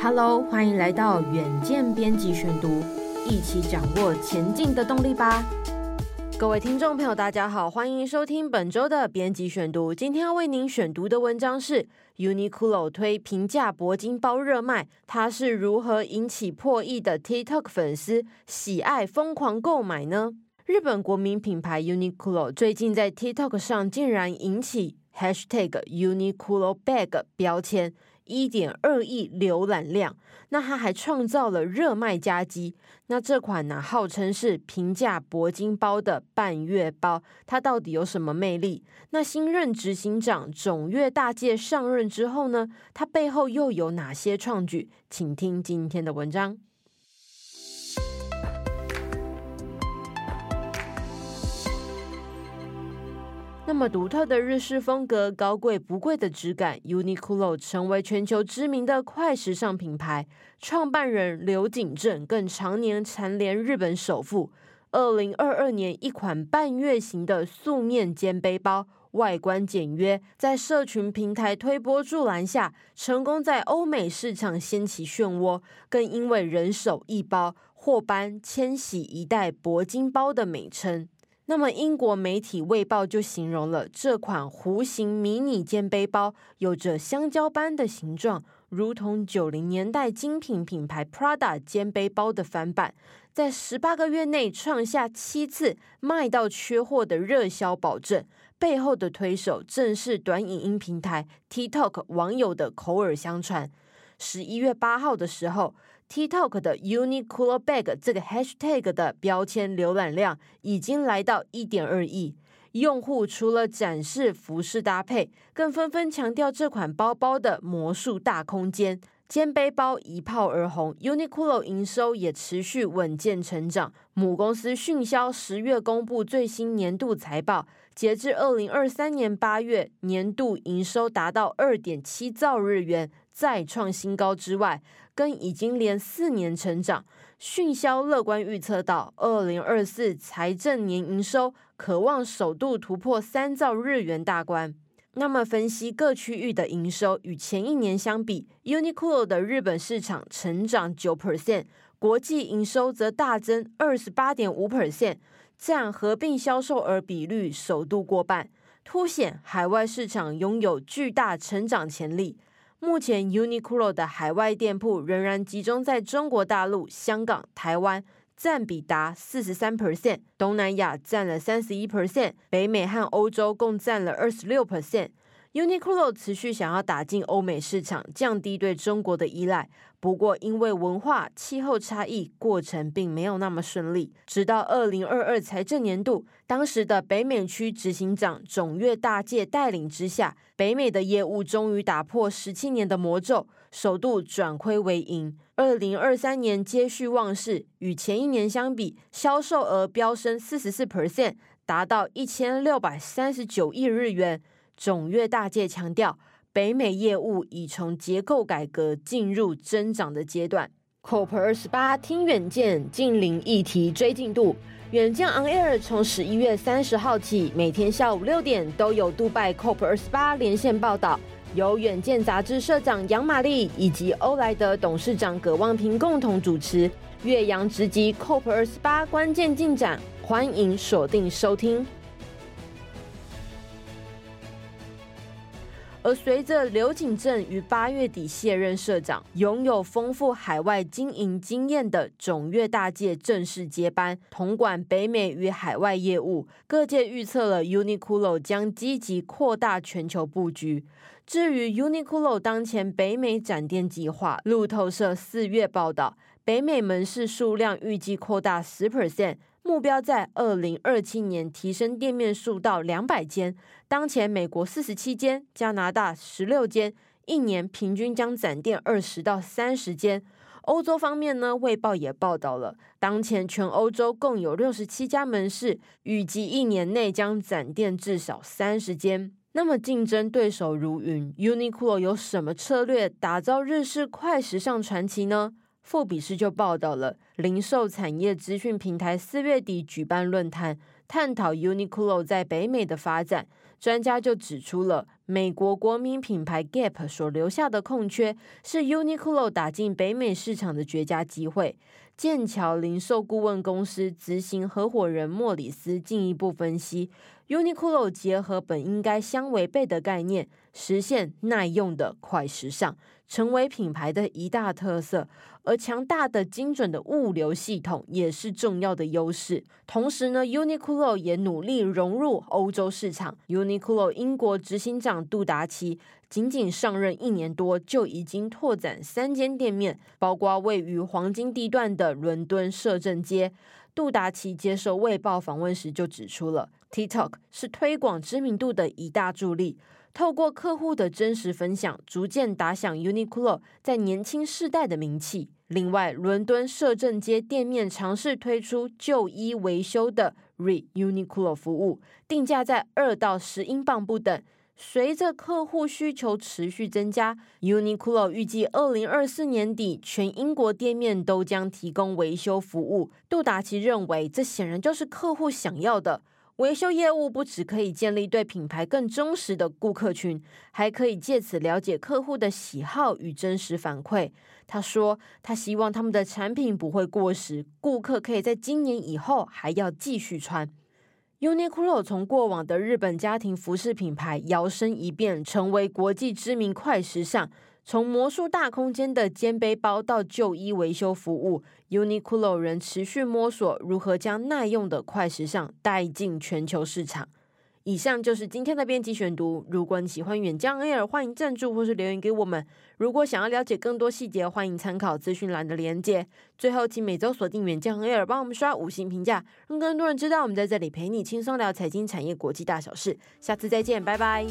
Hello，欢迎来到远见编辑选读，一起掌握前进的动力吧。各位听众朋友，大家好，欢迎收听本周的编辑选读。今天要为您选读的文章是 Uniqlo 推平价铂金包热卖，它是如何引起破亿的 TikTok 粉丝喜爱疯狂购买呢？日本国民品牌 Uniqlo 最近在 TikTok 上竟然引起 #UniqloBag 标签。一点二亿浏览量，那它还创造了热卖佳绩。那这款呢，号称是平价铂金包的半月包，它到底有什么魅力？那新任执行长总越大介上任之后呢，它背后又有哪些创举？请听今天的文章。那么独特的日式风格，高贵不贵的质感，Uniqlo 成为全球知名的快时尚品牌。创办人刘景正更常年蝉联日本首富。二零二二年，一款半月形的素面肩背包，外观简约，在社群平台推波助澜下，成功在欧美市场掀起漩涡，更因为人手一包，获颁“千禧一代铂金包”的美称。那么，英国媒体《卫报》就形容了这款弧形迷你肩背包，有着香蕉般的形状，如同九零年代精品品牌 Prada 肩背包的翻版，在十八个月内创下七次卖到缺货的热销保证。背后的推手正是短影音平台 TikTok 网友的口耳相传。十一月八号的时候。TikTok 的 Uniqlo Bag 这个 Hashtag 的标签浏览量已经来到一点二亿，用户除了展示服饰搭配，更纷纷强调这款包包的魔术大空间。肩背包一炮而红，Uniqlo 营收也持续稳健成长。母公司迅销十月公布最新年度财报，截至二零二三年八月，年度营收达到二点七兆日元，再创新高之外，更已经连四年成长。迅销乐观预测到，二零二四财政年营收可望首度突破三兆日元大关。那么，分析各区域的营收与前一年相比，Uniqlo 的日本市场成长九 percent，国际营收则大增二十八点五 percent，占合并销售额比率首度过半，凸显海外市场拥有巨大成长潜力。目前，Uniqlo 的海外店铺仍然集中在中国大陆、香港、台湾。占比达四十三 percent，东南亚占了三十一 percent，北美和欧洲共占了二十六 percent。Uniqlo 持续想要打进欧美市场，降低对中国的依赖。不过，因为文化、气候差异，过程并没有那么顺利。直到二零二二财政年度，当时的北美区执行长总越大介带领之下，北美的业务终于打破十七年的魔咒，首度转亏为盈。二零二三年接续旺势，与前一年相比，销售额飙升四十四 percent，达到一千六百三十九亿日元。总越大介强调，北美业务已从结构改革进入增长的阶段。COP 二十八听远见，近邻议题追进度。远见 On Air 从十一月三十号起，每天下午六点都有杜拜 COP 二十八连线报道。由远见杂志社长杨玛丽以及欧莱德董事长葛望平共同主持，岳阳直击 COP 二十八关键进展，欢迎锁定收听。而随着刘景正于八月底卸任社长，拥有丰富海外经营经验的塚越大介正式接班，统管北美与海外业务。各界预测了 Uniqlo 将积极扩大全球布局。至于 Uniqlo 当前北美展店计划，路透社四月报道，北美门市数量预计扩大十 percent。目标在二零二七年提升店面数到两百间。当前美国四十七间，加拿大十六间，一年平均将展店二十到三十间。欧洲方面呢，卫报也报道了，当前全欧洲共有六十七家门市，预计一年内将展店至少三十间。那么竞争对手如云，Uniqlo 有什么策略打造日式快时尚传奇呢？富比士就报道了，零售产业资讯平台四月底举办论坛，探讨 Uniqlo 在北美的发展。专家就指出了，美国国民品牌 Gap 所留下的空缺，是 Uniqlo 打进北美市场的绝佳机会。剑桥零售顾问公司执行合伙人莫里斯进一步分析，Uniqlo 结合本应该相违背的概念，实现耐用的快时尚，成为品牌的一大特色。而强大的、精准的物流系统也是重要的优势。同时呢，Uniqlo 也努力融入欧洲市场。Uniqlo 英国执行长杜达奇仅仅上任一年多，就已经拓展三间店面，包括位于黄金地段的伦敦摄政街。杜达奇接受《卫报》访问时就指出了，TikTok 是推广知名度的一大助力。透过客户的真实分享，逐渐打响 Uniqlo 在年轻世代的名气。另外，伦敦摄政街店面尝试推出旧衣维修的 Re-Uniqlo 服务，定价在二到十英镑不等。随着客户需求持续增加，Uniqlo 预计二零二四年底全英国店面都将提供维修服务。杜达奇认为，这显然就是客户想要的。维修业务不只可以建立对品牌更忠实的顾客群，还可以借此了解客户的喜好与真实反馈。他说，他希望他们的产品不会过时，顾客可以在今年以后还要继续穿。Uniqlo 从过往的日本家庭服饰品牌摇身一变，成为国际知名快时尚。从魔术大空间的肩背包到旧衣维修服务，Uniqlo 仍持续摸索如何将耐用的快时尚带进全球市场。以上就是今天的编辑选读。如果你喜欢远江 Air，欢迎赞助或是留言给我们。如果想要了解更多细节，欢迎参考资讯栏的连接。最后，请每周锁定远江 Air，帮我们刷五星评价，让更多人知道我们在这里陪你轻松聊财经、产业、国际大小事。下次再见，拜拜。